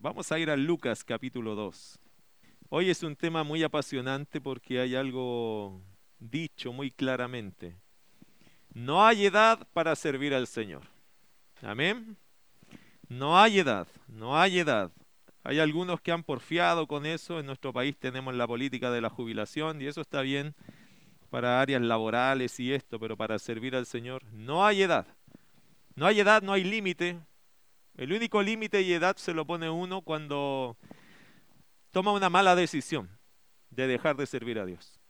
Vamos a ir a Lucas capítulo 2. Hoy es un tema muy apasionante porque hay algo dicho muy claramente. No hay edad para servir al Señor. Amén. No hay edad, no hay edad. Hay algunos que han porfiado con eso. En nuestro país tenemos la política de la jubilación y eso está bien para áreas laborales y esto, pero para servir al Señor no hay edad. No hay edad, no hay límite. El único límite y edad se lo pone uno cuando toma una mala decisión de dejar de servir a Dios.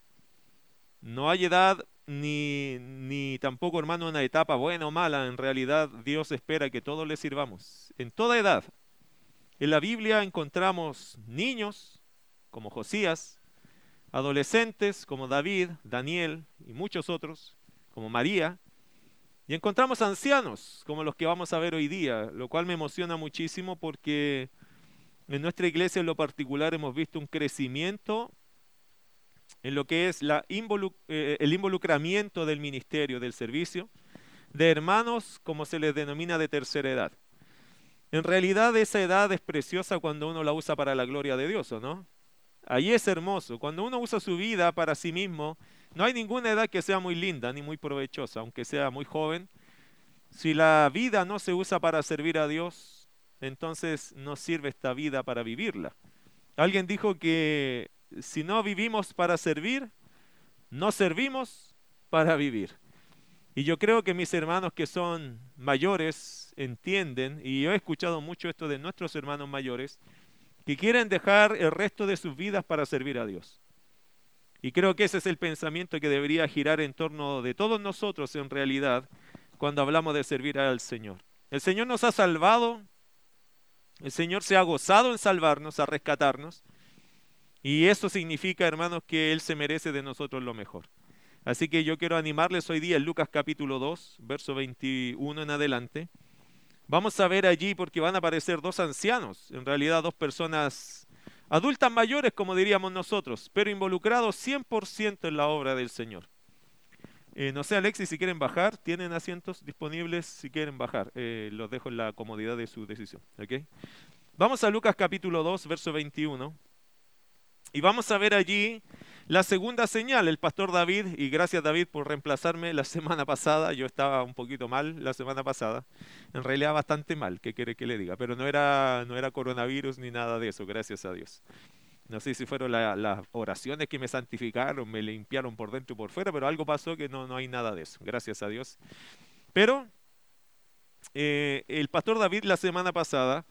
No hay edad ni, ni tampoco, hermano, una etapa buena o mala. En realidad, Dios espera que todos le sirvamos. En toda edad. En la Biblia encontramos niños como Josías, adolescentes como David, Daniel y muchos otros, como María, y encontramos ancianos como los que vamos a ver hoy día, lo cual me emociona muchísimo porque en nuestra iglesia en lo particular hemos visto un crecimiento en lo que es eh, el involucramiento del ministerio, del servicio, de hermanos como se les denomina de tercera edad. En realidad esa edad es preciosa cuando uno la usa para la gloria de Dios, ¿o no? Ahí es hermoso. Cuando uno usa su vida para sí mismo, no hay ninguna edad que sea muy linda ni muy provechosa, aunque sea muy joven. Si la vida no se usa para servir a Dios, entonces no sirve esta vida para vivirla. Alguien dijo que si no vivimos para servir, no servimos para vivir. Y yo creo que mis hermanos que son mayores entienden, y yo he escuchado mucho esto de nuestros hermanos mayores, que quieren dejar el resto de sus vidas para servir a Dios. Y creo que ese es el pensamiento que debería girar en torno de todos nosotros en realidad cuando hablamos de servir al Señor. El Señor nos ha salvado, el Señor se ha gozado en salvarnos, a rescatarnos, y eso significa, hermanos, que Él se merece de nosotros lo mejor. Así que yo quiero animarles hoy día en Lucas capítulo 2, verso 21 en adelante. Vamos a ver allí porque van a aparecer dos ancianos, en realidad dos personas adultas mayores, como diríamos nosotros, pero involucrados 100% en la obra del Señor. Eh, no sé, Alexis, si quieren bajar, tienen asientos disponibles si quieren bajar. Eh, los dejo en la comodidad de su decisión. Vamos a Lucas capítulo 2, verso 21. Y vamos a ver allí la segunda señal, el pastor David, y gracias David por reemplazarme la semana pasada, yo estaba un poquito mal la semana pasada, en realidad bastante mal, ¿qué quiere que le diga? Pero no era, no era coronavirus ni nada de eso, gracias a Dios. No sé si fueron las oraciones que me santificaron, me limpiaron por dentro y por fuera, pero algo pasó que no, no hay nada de eso, gracias a Dios. Pero eh, el pastor David la semana pasada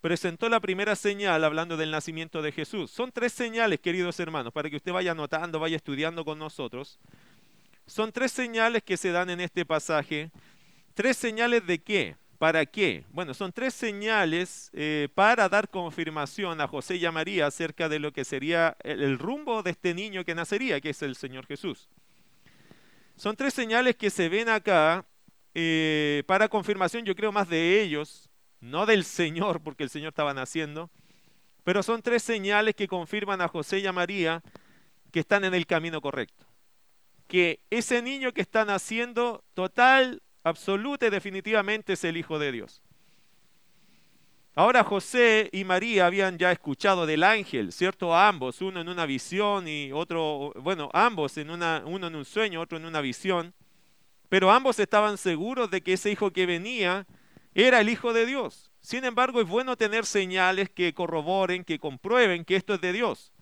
presentó la primera señal hablando del nacimiento de Jesús. Son tres señales, queridos hermanos, para que usted vaya anotando, vaya estudiando con nosotros. Son tres señales que se dan en este pasaje. ¿Tres señales de qué? ¿Para qué? Bueno, son tres señales eh, para dar confirmación a José y a María acerca de lo que sería el, rumbo de este niño que nacería, que es el Señor Jesús. Son tres señales que se ven acá eh, para confirmación, yo creo más de ellos, no del Señor, porque el Señor estaba naciendo, pero son tres señales que confirman a José y a María que están en el camino correcto. Que ese niño que está naciendo, total, absoluta y definitivamente es el Hijo de Dios. Ahora José y María habían ya escuchado del ángel, ¿cierto? ambos, uno en una visión y otro, bueno, ambos en una, uno en un sueño, otro en una visión, pero ambos estaban seguros de que ese hijo que venía era el Hijo de Dios. Sin embargo, es bueno tener señales que corroboren, que comprueben que esto es de Dios.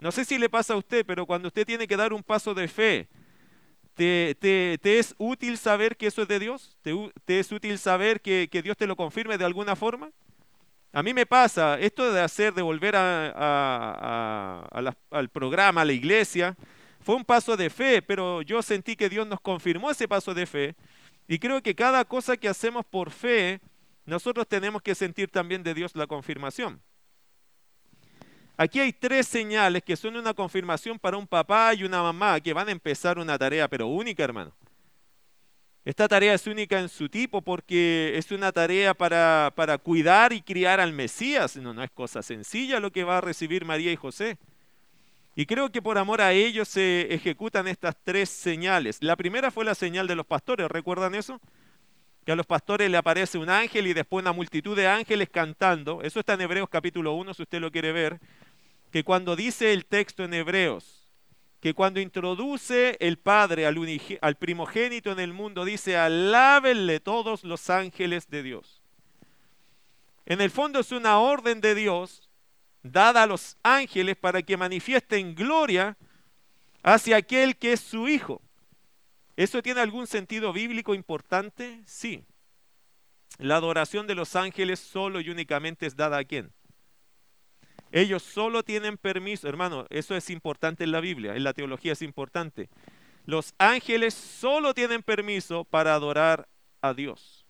No sé si le pasa a usted, pero cuando usted tiene que dar un paso de fe, ¿te, es útil saber que eso es de Dios? ¿Te, es útil saber que, Dios te lo confirme de alguna forma? A mí me pasa, esto de hacer, de volver al programa, a la iglesia, fue un paso de fe, pero yo sentí que Dios nos confirmó ese paso de fe y creo que cada cosa que hacemos por fe, nosotros tenemos que sentir también de Dios la confirmación. Aquí hay tres señales que son una confirmación para un papá y una mamá que van a empezar una tarea, pero única, hermano. Esta tarea es única en su tipo porque es una tarea para, para cuidar y criar al Mesías. No, no es cosa sencilla lo que va a recibir María y José. Y creo que por amor a ellos se ejecutan estas tres señales. La primera fue la señal de los pastores, ¿recuerdan eso? que a los pastores le aparece un ángel y después una multitud de ángeles cantando. Eso está en Hebreos capítulo 1, si usted lo quiere ver. Que cuando dice el texto en Hebreos, que cuando introduce el Padre al, al primogénito en el mundo, dice, alábenle todos los ángeles de Dios. En el fondo es una orden de Dios dada a los ángeles para que manifiesten gloria hacia aquel que es su Hijo. ¿Eso tiene algún sentido bíblico importante? Sí. La adoración de los ángeles solo y únicamente es dada a quién? Ellos solo tienen permiso, hermano, eso es importante en la Biblia, en la teología es importante. Los ángeles solo tienen permiso para adorar a Dios.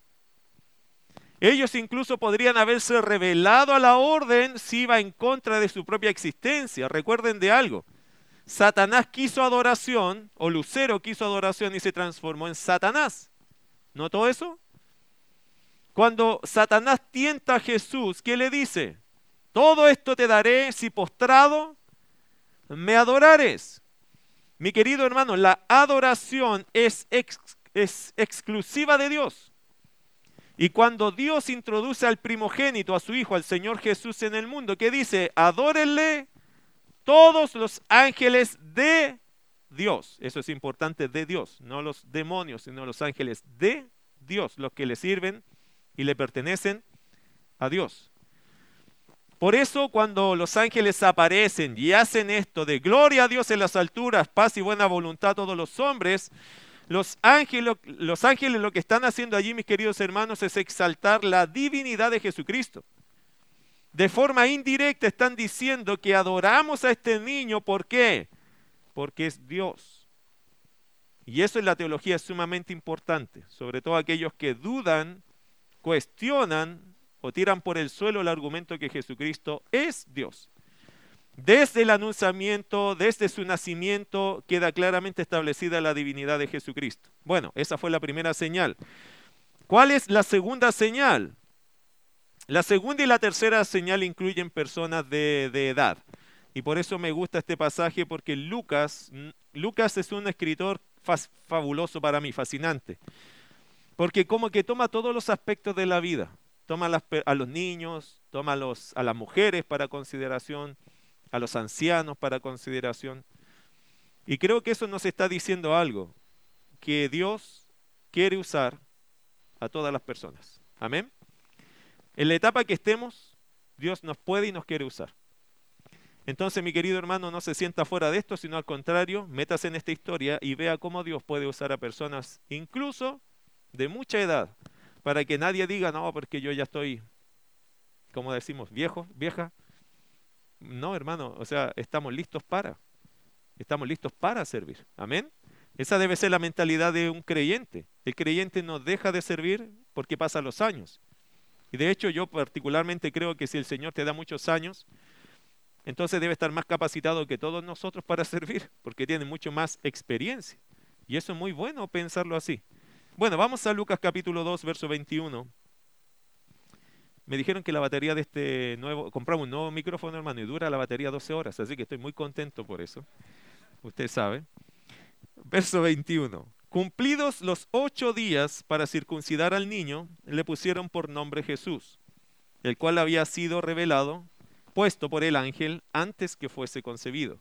Ellos incluso podrían haberse revelado a la orden si iba en contra de su propia existencia. Recuerden de algo. Satanás quiso adoración, o Lucero quiso adoración y se transformó en Satanás. ¿Notó eso? Cuando Satanás tienta a Jesús, ¿qué le dice? Todo esto te daré si postrado me adorares. Mi querido hermano, la adoración es, es exclusiva de Dios. Y cuando Dios introduce al primogénito, a su Hijo, al Señor Jesús en el mundo, ¿qué dice? Adórenle todos los ángeles de Dios. Eso es importante, de Dios, no los demonios, sino los ángeles de Dios, los que le sirven y le pertenecen a Dios. Por eso cuando los ángeles aparecen y hacen esto de gloria a Dios en las alturas, paz y buena voluntad a todos los hombres, los ángeles, los ángeles lo que están haciendo allí, mis queridos hermanos, es exaltar la divinidad de Jesucristo de forma indirecta están diciendo que adoramos a este niño. ¿Por qué? Porque es Dios. Y eso en la teología es sumamente importante, sobre todo aquellos que dudan, cuestionan o tiran por el suelo el argumento que Jesucristo es Dios. Desde el anunciamiento, desde su nacimiento, queda claramente establecida la divinidad de Jesucristo. Bueno, esa fue la primera señal. ¿Cuál es la segunda señal? La segunda y la tercera señal incluyen personas de, edad. Y por eso me gusta este pasaje porque Lucas, Lucas es un escritor fabuloso para mí, fascinante. Porque como que toma todos los aspectos de la vida. Toma a los niños, toma a, los, a las mujeres para consideración, a los ancianos para consideración. Y creo que eso nos está diciendo algo, que Dios quiere usar a todas las personas. Amén. En la etapa que estemos, Dios nos puede y nos quiere usar. Entonces, mi querido hermano, no se sienta fuera de esto, sino al contrario, métase en esta historia y vea cómo Dios puede usar a personas, incluso de mucha edad, para que nadie diga, no, porque yo ya estoy, como decimos, viejo, vieja. No, hermano, o sea, estamos listos para. Estamos listos para servir. Amén. Esa debe ser la mentalidad de un creyente. El creyente no deja de servir porque pasan los años. Y de hecho yo particularmente creo que si el Señor te da muchos años, entonces debe estar más capacitado que todos nosotros para servir, porque tiene mucho más experiencia. Y eso es muy bueno pensarlo así. Bueno, vamos a Lucas capítulo 2, verso 21. Me dijeron que la batería de este nuevo, compramos un nuevo micrófono, hermano, y dura la batería 12 horas, así que estoy muy contento por eso. Usted sabe. Verso 21. Cumplidos los ocho días para circuncidar al niño, le pusieron por nombre Jesús, el cual había sido revelado, puesto por el ángel antes que fuese concebido.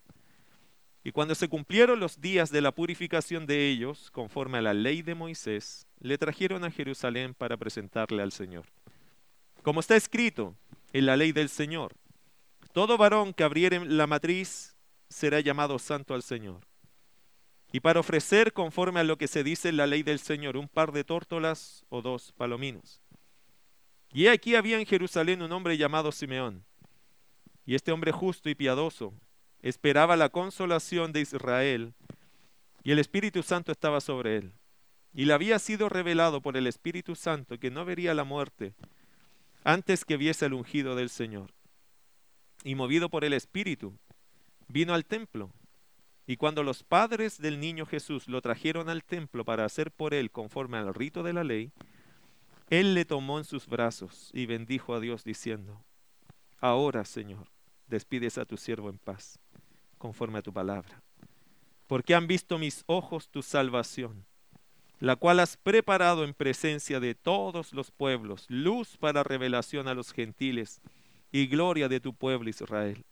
Y cuando se cumplieron los días de la purificación de ellos, conforme a la ley de Moisés, le trajeron a Jerusalén para presentarle al Señor. Como está escrito en la ley del Señor, todo varón que abriere la matriz será llamado santo al Señor y para ofrecer conforme a lo que se dice en la ley del Señor, un par de tórtolas o dos palominos. Y aquí había en Jerusalén un hombre llamado Simeón, y este hombre justo y piadoso esperaba la consolación de Israel, y el Espíritu Santo estaba sobre él. Y le había sido revelado por el Espíritu Santo que no vería la muerte antes que viese el ungido del Señor. Y movido por el Espíritu, vino al templo y cuando los padres del niño Jesús lo trajeron al templo para hacer por él conforme al rito de la ley, él le tomó en sus brazos y bendijo a Dios diciendo, Ahora, Señor, despides a tu siervo en paz, conforme a tu palabra, porque han visto mis ojos tu salvación, la cual has preparado en presencia de todos los pueblos, luz para revelación a los gentiles y gloria de tu pueblo Israel.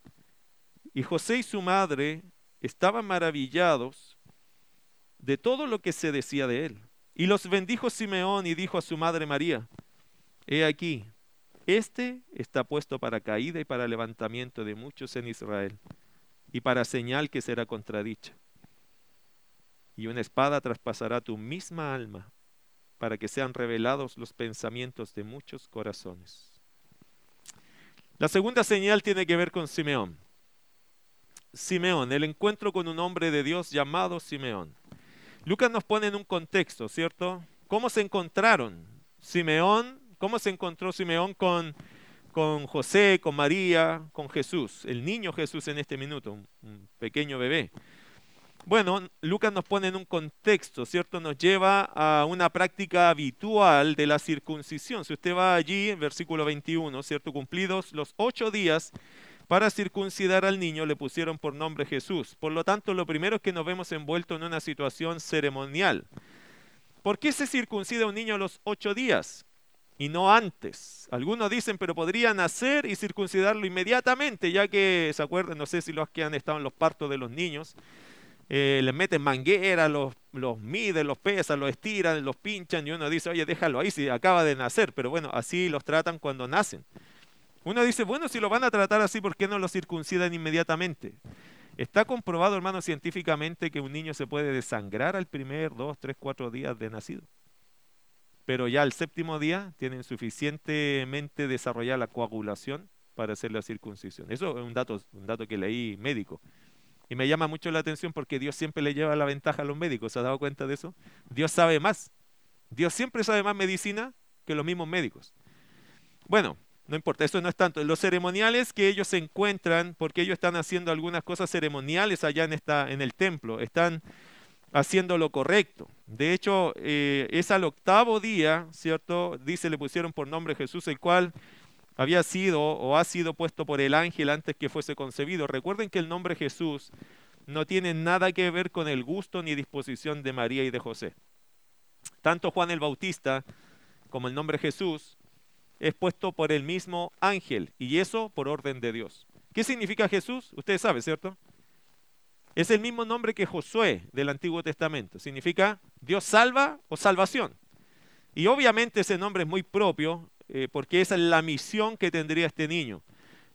Y José y su madre estaban maravillados de todo lo que se decía de él. Y los bendijo Simeón y dijo a su madre María, He aquí, este está puesto para caída y para levantamiento de muchos en Israel, y para señal que será contradicha. Y una espada traspasará tu misma alma, para que sean revelados los pensamientos de muchos corazones. La segunda señal tiene que ver con Simeón. Simeón, el encuentro con un hombre de Dios llamado Simeón. Lucas nos pone en un contexto, ¿cierto? ¿Cómo se encontraron Simeón? ¿Cómo se encontró Simeón con, con José, con María, con Jesús? El niño Jesús en este minuto, un pequeño bebé. Bueno, Lucas nos pone en un contexto, ¿cierto? Nos lleva a una práctica habitual de la circuncisión. Si usted va allí, en versículo 21, ¿cierto? Cumplidos los ocho días para circuncidar al niño le pusieron por nombre Jesús. Por lo tanto, lo primero es que nos vemos envueltos en una situación ceremonial. ¿Por qué se circuncida un niño a los ocho días y no antes? Algunos dicen, pero podría nacer y circuncidarlo inmediatamente, ya que, ¿se acuerdan? No sé si los que han estado en los partos de los niños, eh, les meten manguera, los, los miden, los pesan, los estiran, los pinchan y uno dice, oye, déjalo ahí si acaba de nacer, pero bueno, así los tratan cuando nacen. Uno dice, bueno, si lo van a tratar así, ¿por qué no lo circuncidan inmediatamente? Está comprobado, hermano, científicamente que un niño se puede desangrar al primer dos, tres, cuatro días de nacido. Pero ya al séptimo día tienen suficientemente desarrollada la coagulación para hacer la circuncisión. Eso es un dato, un dato que leí médico. Y me llama mucho la atención porque Dios siempre le lleva la ventaja a los médicos. ¿Se ha dado cuenta de eso? Dios sabe más. Dios siempre sabe más medicina que los mismos médicos. Bueno, no importa, eso no es tanto. Los ceremoniales que ellos se encuentran, porque ellos están haciendo algunas cosas ceremoniales allá en, esta, en el templo, están haciendo lo correcto. De hecho, eh, es al octavo día, ¿cierto? Dice, le pusieron por nombre Jesús, el cual había sido o ha sido puesto por el ángel antes que fuese concebido. Recuerden que el nombre Jesús no tiene nada que ver con el gusto ni disposición de María y de José. Tanto Juan el Bautista como el nombre Jesús es puesto por el mismo ángel y eso por orden de Dios. ¿Qué significa Jesús? Ustedes saben, ¿cierto? Es el mismo nombre que Josué del Antiguo Testamento. Significa Dios salva o salvación. Y obviamente ese nombre es muy propio eh, porque esa es la misión que tendría este niño.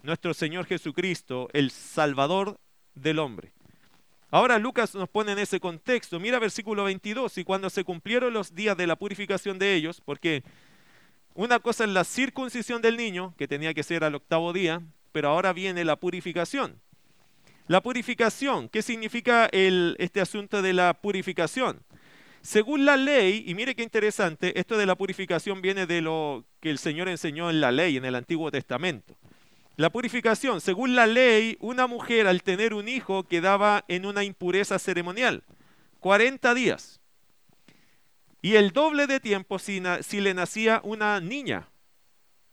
Nuestro Señor Jesucristo, el Salvador del hombre. Ahora Lucas nos pone en ese contexto. Mira versículo 22. Y cuando se cumplieron los días de la purificación de ellos, porque una cosa es la circuncisión del niño, que tenía que ser al octavo día, pero ahora viene la purificación. La purificación, ¿qué significa este asunto de la purificación? Según la ley, y mire qué interesante, esto de la purificación viene de lo que el Señor enseñó en la ley, en el Antiguo Testamento. La purificación, según la ley, una mujer al tener un hijo quedaba en una impureza ceremonial, 40 días y el doble de tiempo si, le nacía una niña.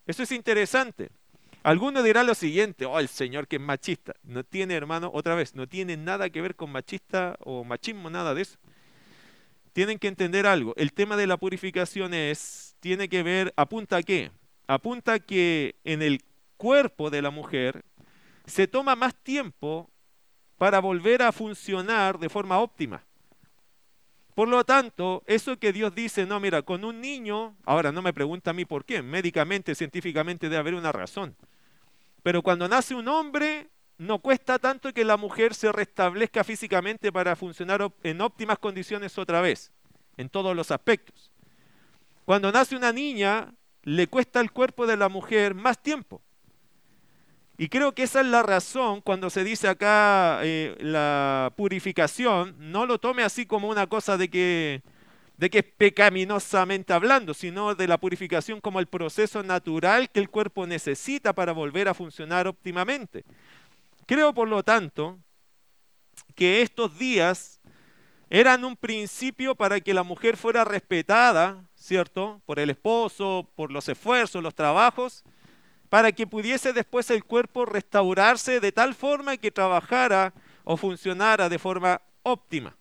Eso es interesante. Algunos dirán lo siguiente, oh, el Señor que es machista. No tiene, hermano, otra vez, no tiene nada que ver con machista o machismo, nada de eso. Tienen que entender algo. El tema de la purificación es, tiene que ver, apunta a qué? Apunta a que en el cuerpo de la mujer se toma más tiempo para volver a funcionar de forma óptima. Por lo tanto, eso que Dios dice, no, mira, con un niño, ahora no me pregunta a mí por qué, médicamente, científicamente debe haber una razón. Pero cuando nace un hombre, no cuesta tanto que la mujer se restablezca físicamente para funcionar en óptimas condiciones otra vez, en todos los aspectos. Cuando nace una niña, le cuesta al cuerpo de la mujer más tiempo. Y creo que esa es la razón cuando se dice acá eh, la purificación, no lo tome así como una cosa de que, de que es pecaminosamente hablando, sino de la purificación como el proceso natural que el cuerpo necesita para volver a funcionar óptimamente. Creo, por lo tanto, que estos días eran un principio para que la mujer fuera respetada, ¿cierto? Por el esposo, por los esfuerzos, los trabajos, para que pudiese después el cuerpo restaurarse de tal forma que trabajara o funcionara de forma óptima.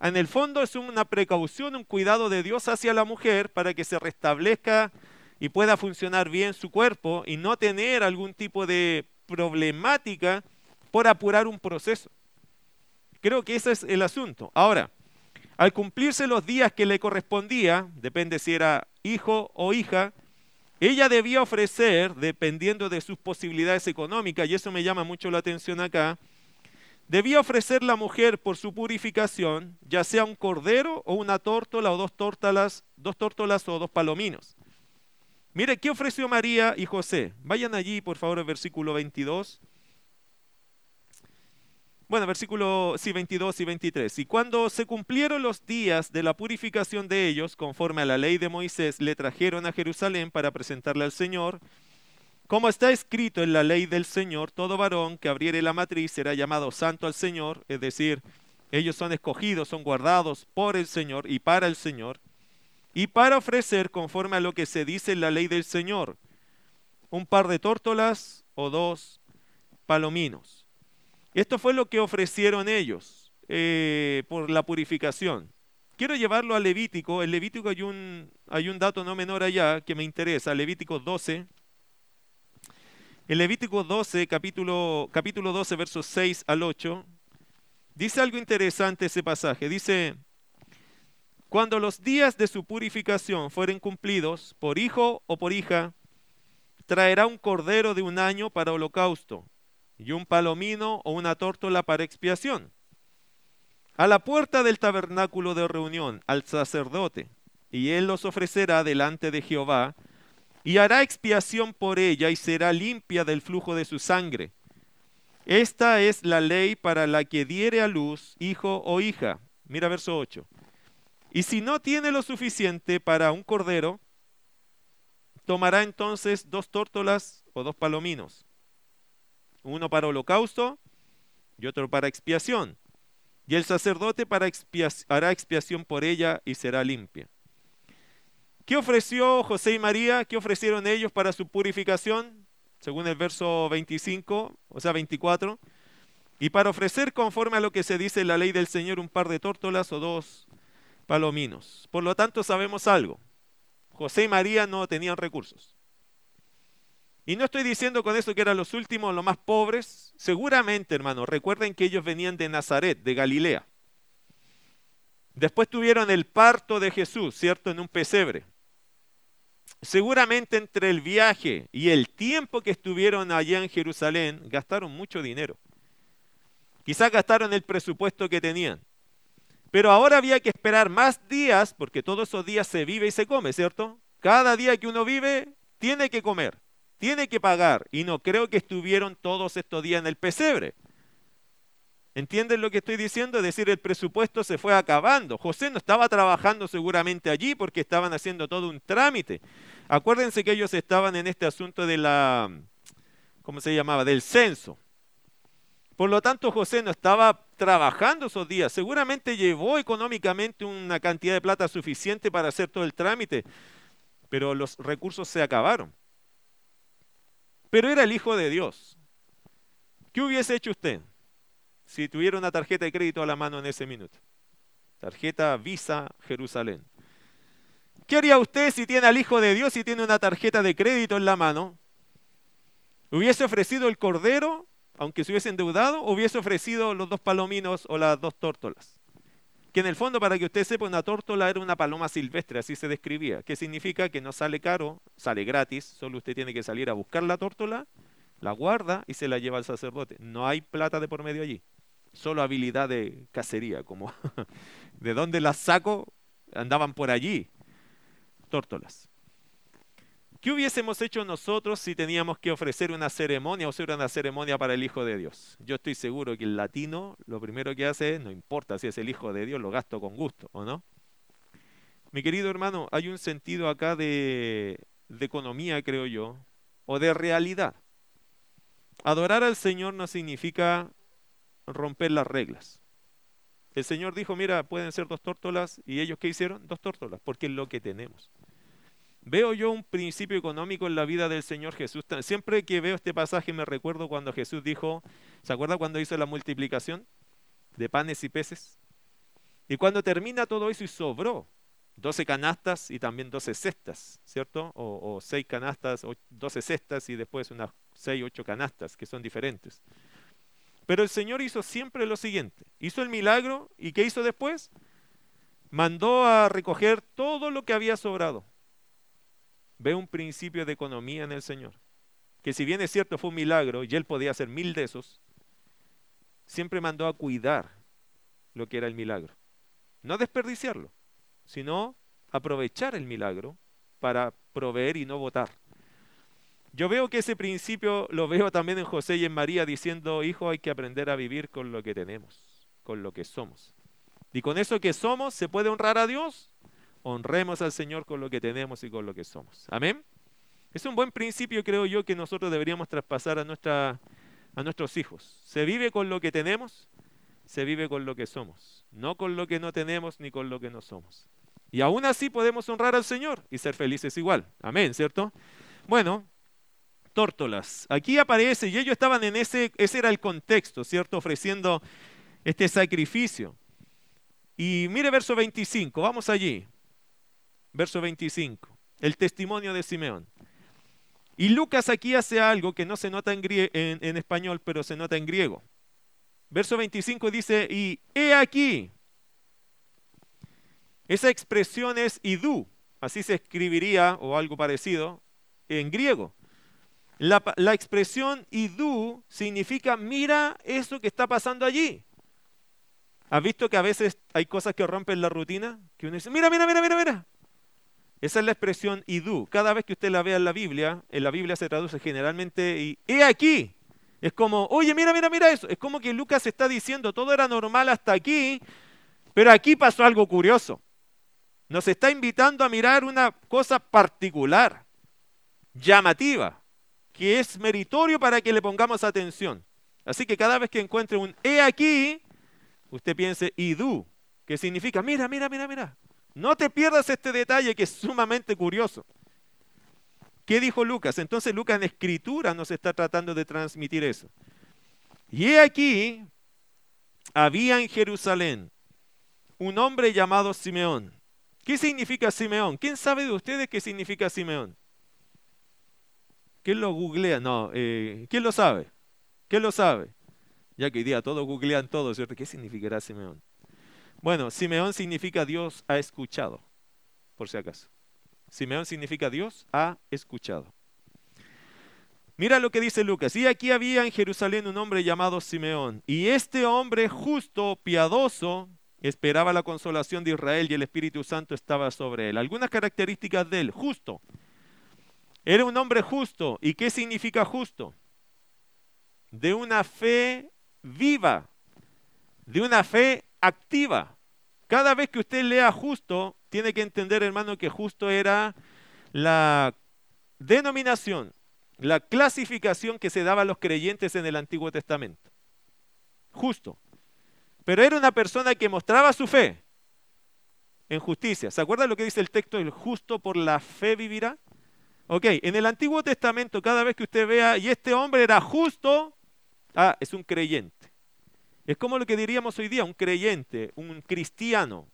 En el fondo es una precaución, un cuidado de Dios hacia la mujer para que se restablezca y pueda funcionar bien su cuerpo y no tener algún tipo de problemática por apurar un proceso. Creo que ese es el asunto. Ahora, al cumplirse los días que le correspondía, depende si era hijo o hija, ella debía ofrecer, dependiendo de sus posibilidades económicas, y eso me llama mucho la atención acá, debía ofrecer la mujer por su purificación, ya sea un cordero o una tórtola o dos tórtolas, dos tórtolas o dos palominos. Mire, ¿qué ofreció María y José? Vayan allí, por favor, el versículo 22. Bueno, versículo sí, 22 y 23. Y cuando se cumplieron los días de la purificación de ellos, conforme a la ley de Moisés, le trajeron a Jerusalén para presentarle al Señor. Como está escrito en la ley del Señor, todo varón que abriere la matriz será llamado santo al Señor, es decir, ellos son escogidos, son guardados por el Señor y para el Señor, y para ofrecer conforme a lo que se dice en la ley del Señor, un par de tórtolas o dos palominos. Esto fue lo que ofrecieron ellos eh, por la purificación. Quiero llevarlo a Levítico. En Levítico hay un, hay un dato no menor allá que me interesa. Levítico 12. En Levítico 12, capítulo, capítulo 12, versos 6 al 8, dice algo interesante ese pasaje. Dice, cuando los días de su purificación fueren cumplidos, por hijo o por hija, traerá un cordero de un año para holocausto y un palomino o una tórtola para expiación. A la puerta del tabernáculo de reunión, al sacerdote, y él los ofrecerá delante de Jehová, y hará expiación por ella y será limpia del flujo de su sangre. Esta es la ley para la que diere a luz hijo o hija. Mira verso 8. Y si no tiene lo suficiente para un cordero, tomará entonces dos tórtolas o dos palominos uno para holocausto y otro para expiación. Y el sacerdote hará expiación por ella y será limpia. ¿Qué ofreció José y María? ¿Qué ofrecieron ellos para su purificación? Según el verso 25, o sea 24. Y para ofrecer conforme a lo que se dice en la ley del Señor un par de tórtolas o dos palominos. Por lo tanto sabemos algo. José y María no tenían recursos. Y no estoy diciendo con eso que eran los últimos, los más pobres. Seguramente, hermano, recuerden que ellos venían de Nazaret, de Galilea. Después tuvieron el parto de Jesús, ¿cierto? En un pesebre. Seguramente entre el viaje y el tiempo que estuvieron allá en Jerusalén, gastaron mucho dinero. Quizás gastaron el presupuesto que tenían. Pero ahora había que esperar más días, porque todos esos días se vive y se come, ¿cierto? Cada día que uno vive, tiene que comer tiene que pagar. Y no creo que estuvieron todos estos días en el pesebre. ¿Entienden lo que estoy diciendo? Es decir, el presupuesto se fue acabando. José no estaba trabajando seguramente allí porque estaban haciendo todo un trámite. Acuérdense que ellos estaban en este asunto de la, ¿cómo se llamaba? Del censo. Por lo tanto, José no estaba trabajando esos días. Seguramente llevó económicamente una cantidad de plata suficiente para hacer todo el trámite, pero los recursos se acabaron pero era el Hijo de Dios. ¿Qué hubiese hecho usted si tuviera una tarjeta de crédito a la mano en ese minuto? Tarjeta Visa Jerusalén. ¿Qué haría usted si tiene al Hijo de Dios y tiene una tarjeta de crédito en la mano? ¿Hubiese ofrecido el cordero, aunque se hubiese endeudado, hubiese ofrecido los dos palominos o las dos tórtolas? que en el fondo, para que usted sepa, una tórtola era una paloma silvestre, así se describía, que significa que no sale caro, sale gratis, solo usted tiene que salir a buscar la tórtola, la guarda y se la lleva al sacerdote. No hay plata de por medio allí, solo habilidad de cacería, como de dónde las saco, andaban por allí, tórtolas. ¿Qué hubiésemos hecho nosotros si teníamos que ofrecer una ceremonia o hacer una ceremonia para el Hijo de Dios? Yo estoy seguro que el latino lo primero que hace es, no importa si es el Hijo de Dios, lo gasto con gusto, ¿o no? Mi querido hermano, hay un sentido acá de, de economía, creo yo, o de realidad. Adorar al Señor no significa romper las reglas. El Señor dijo, mira, pueden ser dos tórtolas, y ellos ¿qué hicieron? Dos tórtolas, porque es lo que tenemos. Veo yo un principio económico en la vida del Señor Jesús. Siempre que veo este pasaje me recuerdo cuando Jesús dijo, ¿se acuerda cuando hizo la multiplicación de panes y peces? Y cuando termina todo eso y sobró, 12 canastas y también 12 cestas, ¿cierto? O, o 6 canastas, 12 cestas y después unas 6, 8 canastas, que son diferentes. Pero el Señor hizo siempre lo siguiente. Hizo el milagro y ¿qué hizo después? Mandó a recoger todo lo que había sobrado. Ve un principio de economía en el Señor. Que si bien es cierto fue un milagro y él podía hacer mil de esos, siempre mandó a cuidar lo que era el milagro. No desperdiciarlo sino aprovechar el milagro para proveer y no votar. Yo veo que ese principio lo veo también en José y en María diciendo, hijo, hay que aprender a vivir con lo que tenemos, con lo que somos. Y con eso que somos, ¿se puede honrar a Dios? Honremos al Señor con lo que tenemos y con lo que somos. Amén. Es un buen principio, creo yo, que nosotros deberíamos traspasar a, nuestra, a nuestros hijos. Se vive con lo que tenemos, se vive con lo que somos, no con lo que no tenemos ni con lo que no somos. Y aún así podemos honrar al Señor y ser felices igual. Amén, ¿cierto? Bueno, tórtolas. Aquí aparece, y ellos estaban en ese, ese era el contexto, ¿cierto? Ofreciendo este sacrificio. Y mire verso 25, vamos allí. Verso 25, el testimonio de Simeón. Y Lucas aquí hace algo que no se nota en, español, pero se nota en griego. Verso 25 dice, y he aquí, esa expresión es idú, así se escribiría o algo parecido en griego. La, la expresión idú significa mira eso que está pasando allí. ¿Has visto que a veces hay cosas que rompen la rutina? Que uno dice, mira, mira, mira, mira, mira. Esa es la expresión idú. Cada vez que usted la vea en la Biblia, en la Biblia se traduce generalmente y he aquí. Es como, oye, mira, mira, mira eso. Es como que Lucas está diciendo, todo era normal hasta aquí, pero aquí pasó algo curioso nos está invitando a mirar una cosa particular, llamativa, que es meritorio para que le pongamos atención. Así que cada vez que encuentre un he aquí, usted piense idu, que significa, mira, mira, mira, mira. No te pierdas este detalle que es sumamente curioso. ¿Qué dijo Lucas? Entonces Lucas en escritura nos está tratando de transmitir eso. Y he aquí, había en Jerusalén un hombre llamado Simeón, ¿Qué significa Simeón? ¿Quién sabe de ustedes qué significa Simeón? ¿Quién lo googlea? No, eh, ¿quién lo sabe? ¿Quién lo sabe? Ya que hoy día todos googlean todo, ¿cierto? ¿Qué significará Simeón? Bueno, Simeón significa Dios ha escuchado, por si acaso. Simeón significa Dios ha escuchado. Mira lo que dice Lucas. Y aquí había en Jerusalén un hombre llamado Simeón. Y este hombre justo, piadoso, esperaba la consolación de Israel y el Espíritu Santo estaba sobre él. Algunas características de él, justo. Era un hombre justo. ¿Y qué significa justo? De una fe viva, de una fe activa. Cada vez que usted lea justo, tiene que entender, hermano, que justo era la denominación, la clasificación que se daba a los creyentes en el Antiguo Testamento. Justo. Pero era una persona que mostraba su fe en justicia. ¿Se acuerdan lo que dice el texto? El justo por la fe vivirá. Ok, en el Antiguo Testamento, cada vez que usted vea, y este hombre era justo, ah, es un creyente. Es como lo que diríamos hoy día, un creyente, un cristiano,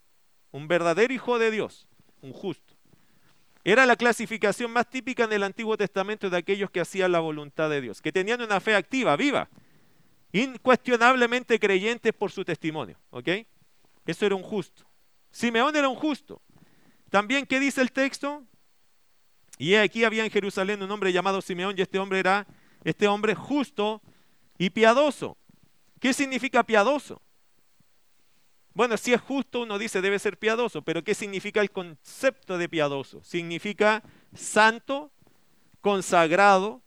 un verdadero hijo de Dios, un justo. Era la clasificación más típica en el Antiguo Testamento de aquellos que hacían la voluntad de Dios, que tenían una fe activa, viva incuestionablemente creyentes por su testimonio. ¿Ok? Eso era un justo. Simeón era un justo. También, ¿qué dice el texto? Y aquí había en Jerusalén un hombre llamado Simeón y este hombre era este hombre justo y piadoso. ¿Qué significa piadoso? Bueno, si es justo, uno dice debe ser piadoso, pero ¿qué significa el concepto de piadoso? Significa santo, consagrado,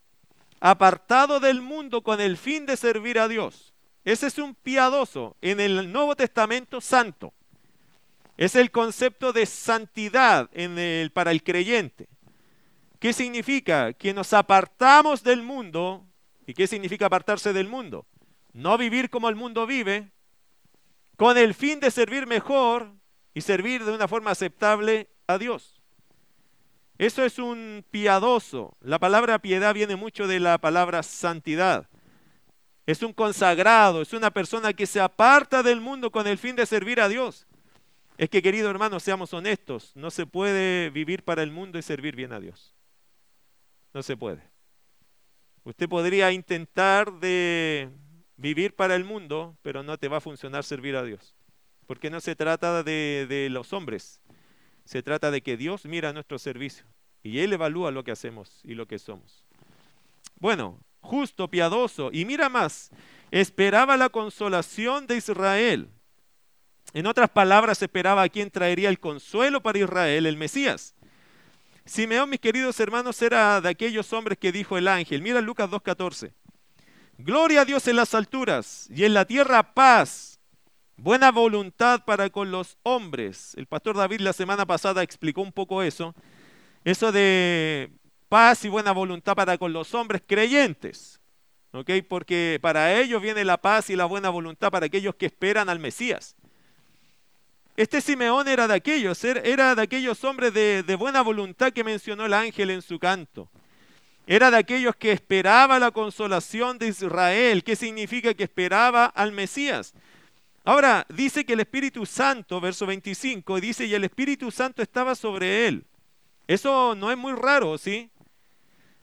apartado del mundo con el fin de servir a Dios. Ese es un piadoso en el Nuevo Testamento santo. Es el concepto de santidad para el creyente. ¿Qué significa? Que nos apartamos del mundo. ¿Y qué significa apartarse del mundo? No vivir como el mundo vive, con el fin de servir mejor y servir de una forma aceptable a Dios. Eso es un piadoso. La palabra piedad viene mucho de la palabra santidad. Es un consagrado, es una persona que se aparta del mundo con el fin de servir a Dios. Es que, querido hermano, seamos honestos, no se puede vivir para el mundo y servir bien a Dios. No se puede. Usted podría intentar de vivir para el mundo, pero no te va a funcionar servir a Dios. Porque no se trata de, de los hombres, se trata de que Dios mira nuestro servicio y Él evalúa lo que hacemos y lo que somos. Bueno, justo, piadoso, y mira más, esperaba la consolación de Israel. En otras palabras, esperaba a quien traería el consuelo para Israel, el Mesías. Simeón, mis queridos hermanos, era de aquellos hombres que dijo el ángel. Mira Lucas 2.14. Gloria a Dios en las alturas y en la tierra paz, buena voluntad para con los hombres. El pastor David la semana pasada explicó un poco eso. Eso de paz y buena voluntad para con los hombres creyentes. ¿ok? Porque para ellos viene la paz y la buena voluntad para aquellos que esperan al Mesías. Este Simeón era de aquellos, er, era de aquellos hombres de, buena voluntad que mencionó el ángel en su canto. Era de aquellos que esperaba la consolación de Israel. ¿Qué significa que esperaba al Mesías? Ahora, dice que el Espíritu Santo, verso 25, dice, y el Espíritu Santo estaba sobre él. Eso no es muy raro, ¿sí?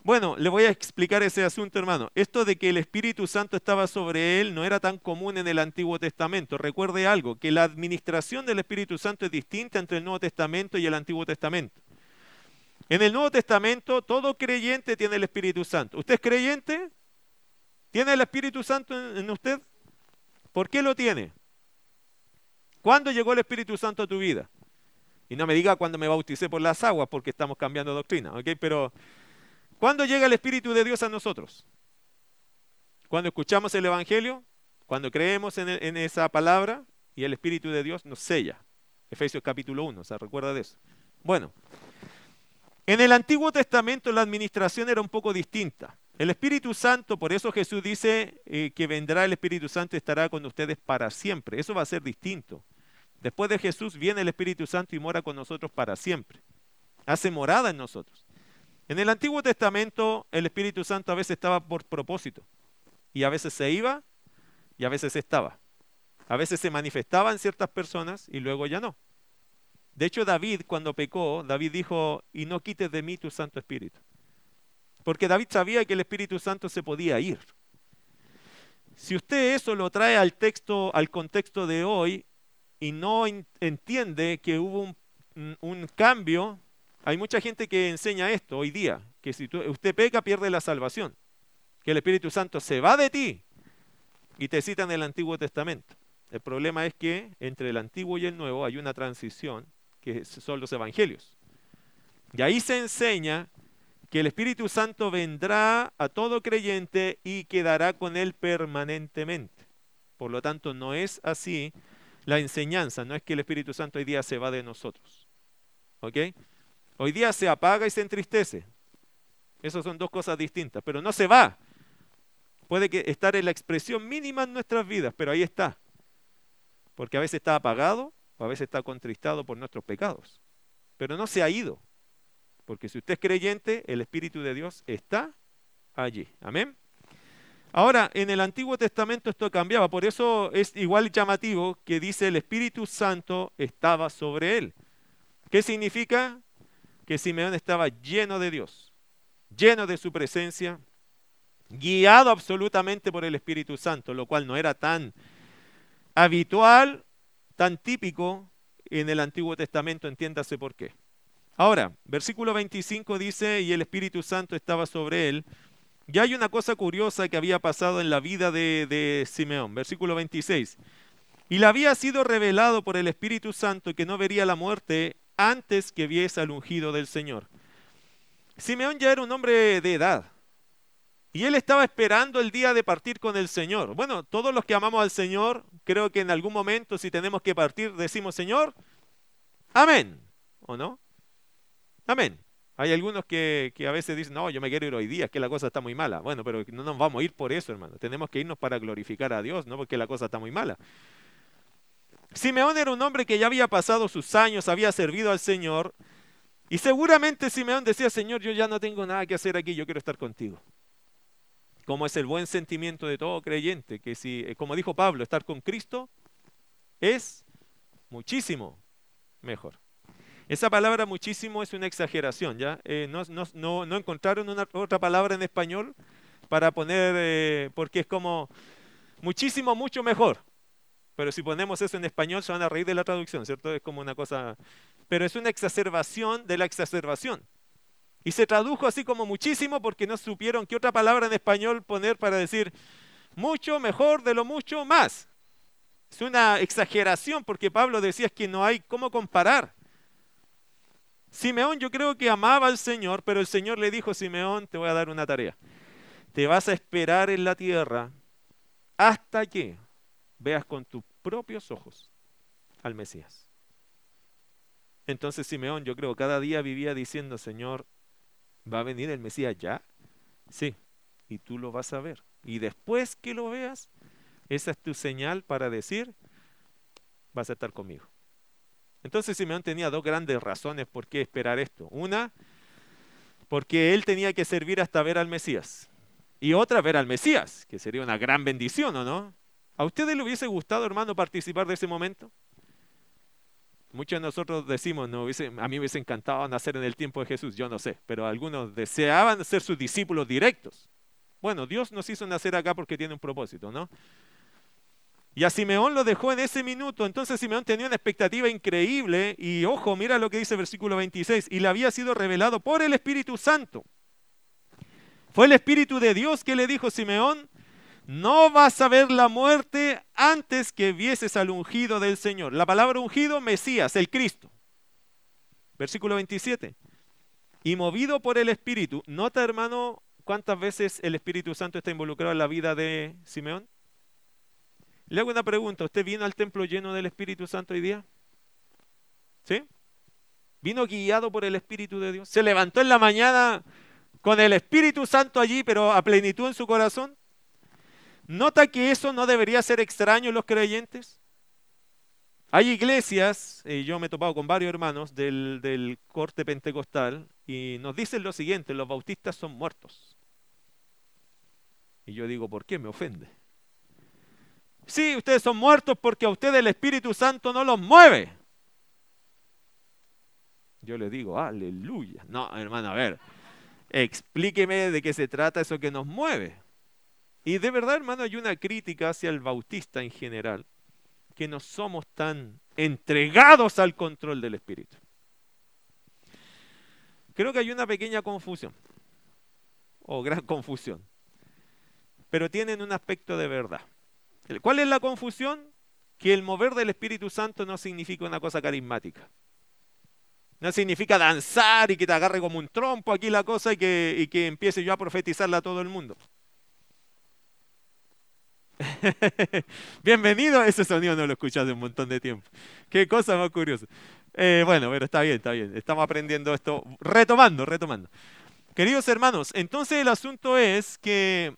Bueno, le voy a explicar ese asunto, hermano. Esto de que el Espíritu Santo estaba sobre él no era tan común en el Antiguo Testamento. Recuerde algo, que la administración del Espíritu Santo es distinta entre el Nuevo Testamento y el Antiguo Testamento. En el Nuevo Testamento, todo creyente tiene el Espíritu Santo. ¿Usted es creyente? ¿Tiene el Espíritu Santo en usted? ¿Por qué lo tiene? ¿Cuándo llegó el Espíritu Santo a tu vida? Y no me diga cuando me bauticé por las aguas, porque estamos cambiando doctrina, ¿ok? Pero ¿Cuándo llega el Espíritu de Dios a nosotros? Cuando escuchamos el Evangelio, cuando creemos en, esa palabra y el Espíritu de Dios nos sella. Efesios capítulo 1, ¿se recuerda de eso? Bueno, en el Antiguo Testamento la administración era un poco distinta. El Espíritu Santo, por eso Jesús dice eh, que vendrá el Espíritu Santo y estará con ustedes para siempre. Eso va a ser distinto. Después de Jesús viene el Espíritu Santo y mora con nosotros para siempre. Hace morada en nosotros. En el Antiguo Testamento el Espíritu Santo a veces estaba por propósito y a veces se iba y a veces estaba. A veces se manifestaba en ciertas personas y luego ya no. De hecho, David cuando pecó, David dijo, y no quites de mí tu Santo Espíritu. Porque David sabía que el Espíritu Santo se podía ir. Si usted eso lo trae al texto, al contexto de hoy, y no entiende que hubo un, un cambio hay mucha gente que enseña esto hoy día, que si usted peca pierde la salvación, que el Espíritu Santo se va de ti y te citan el Antiguo Testamento. El problema es que entre el Antiguo y el Nuevo hay una transición que son los evangelios. Y ahí se enseña que el Espíritu Santo vendrá a todo creyente y quedará con él permanentemente. Por lo tanto, no es así la enseñanza, no es que el Espíritu Santo hoy día se va de nosotros. ¿Ok? Hoy día se apaga y se entristece. Esas son dos cosas distintas, pero no se va. Puede que estar en la expresión mínima en nuestras vidas, pero ahí está. Porque a veces está apagado o a veces está contristado por nuestros pecados. Pero no se ha ido. Porque si usted es creyente, el Espíritu de Dios está allí. Amén. Ahora, en el Antiguo Testamento esto cambiaba, por eso es igual llamativo que dice el Espíritu Santo estaba sobre él. ¿Qué significa? que Simeón estaba lleno de Dios, lleno de su presencia, guiado absolutamente por el Espíritu Santo, lo cual no era tan habitual, tan típico en el Antiguo Testamento, entiéndase por qué. Ahora, versículo 25 dice, y el Espíritu Santo estaba sobre él. Ya hay una cosa curiosa que había pasado en la vida de, de Simeón. Versículo 26. Y le había sido revelado por el Espíritu Santo que no vería la muerte antes que viese al ungido del Señor. Simeón ya era un hombre de edad y él estaba esperando el día de partir con el Señor. Bueno, todos los que amamos al Señor, creo que en algún momento si tenemos que partir decimos, Señor, amén, ¿o no? Amén. Hay algunos que, a veces dicen, no, yo me quiero ir hoy día, es que la cosa está muy mala. Bueno, pero no nos vamos a ir por eso, hermano. Tenemos que irnos para glorificar a Dios, no porque la cosa está muy mala. Simeón era un hombre que ya había pasado sus años, había servido al Señor, y seguramente Simeón decía, Señor, yo ya no tengo nada que hacer aquí, yo quiero estar contigo. Como es el buen sentimiento de todo creyente, que si, eh, como dijo Pablo, estar con Cristo es muchísimo. mejor. Esa palabra muchísimo es una exageración, ¿ya? Eh, no, no, no, encontraron otra palabra en español para poner, eh, porque es como muchísimo, mucho mejor. Pero si ponemos eso en español se van a reír de la traducción, ¿cierto? Es como una cosa... Pero es una exacerbación de la exacerbación. Y se tradujo así como muchísimo porque no supieron qué otra palabra en español poner para decir mucho, mejor, de lo mucho, más. Es una exageración porque Pablo decía que no hay cómo comparar. Simeón yo creo que amaba al Señor, pero el Señor le dijo, Simeón, te voy a dar una tarea. Te vas a esperar en la tierra hasta que veas con tus propios ojos al Mesías. Entonces Simeón yo creo cada día vivía diciendo, Señor, ¿va a venir el Mesías ya? Sí, y tú lo vas a ver. Y después que lo veas, esa es tu señal para decir, vas a estar conmigo. Entonces Simeón tenía dos grandes razones por qué esperar esto. Una, porque él tenía que servir hasta ver al Mesías. Y otra, ver al Mesías, que sería una gran bendición, ¿o no? ¿A ustedes le hubiese gustado, hermano, participar de ese momento? Muchos de nosotros decimos, no, a mí me hubiese encantado nacer en el tiempo de Jesús, yo no sé, pero algunos deseaban ser sus discípulos directos. Bueno, Dios nos hizo nacer acá porque tiene un propósito, ¿no? Y a Simeón lo dejó en ese minuto. Entonces Simeón tenía una expectativa increíble. Y ojo, mira lo que dice el versículo 26. Y le había sido revelado por el Espíritu Santo. Fue el Espíritu de Dios que le dijo, Simeón, no vas a ver la muerte antes que vieses al ungido del Señor. La palabra ungido, Mesías, el Cristo. Versículo 27. Y movido por el Espíritu, nota hermano cuántas veces el Espíritu Santo está involucrado en la vida de Simeón. Le hago una pregunta, ¿usted vino al templo lleno del Espíritu Santo hoy día? ¿Sí? ¿Vino guiado por el Espíritu de Dios? ¿Se levantó en la mañana con el Espíritu Santo allí, pero a plenitud en su corazón? ¿Nota que eso no debería ser extraño en los creyentes? Hay iglesias, y yo me he topado con varios hermanos del, del corte pentecostal, y nos dicen lo siguiente, los bautistas son muertos. Y yo digo, ¿por qué me ofende? Sí, ustedes son muertos porque a ustedes el Espíritu Santo no los mueve. Yo le digo, aleluya. No, hermano, a ver, explíqueme de qué se trata eso que nos mueve. Y de verdad, hermano, hay una crítica hacia el bautista en general, que no somos tan entregados al control del Espíritu. Creo que hay una pequeña confusión, o gran confusión, pero tienen un aspecto de verdad. ¿Cuál es la confusión? Que el mover del Espíritu Santo no significa una cosa carismática. No significa danzar y que te agarre como un trompo aquí la cosa y que, y que empiece yo a profetizarla a todo el mundo. Bienvenido, ese sonido no lo escuchas hace un montón de tiempo. Qué cosa más curiosa. Eh, bueno, pero está bien, está bien. Estamos aprendiendo esto, retomando, retomando. Queridos hermanos, entonces el asunto es que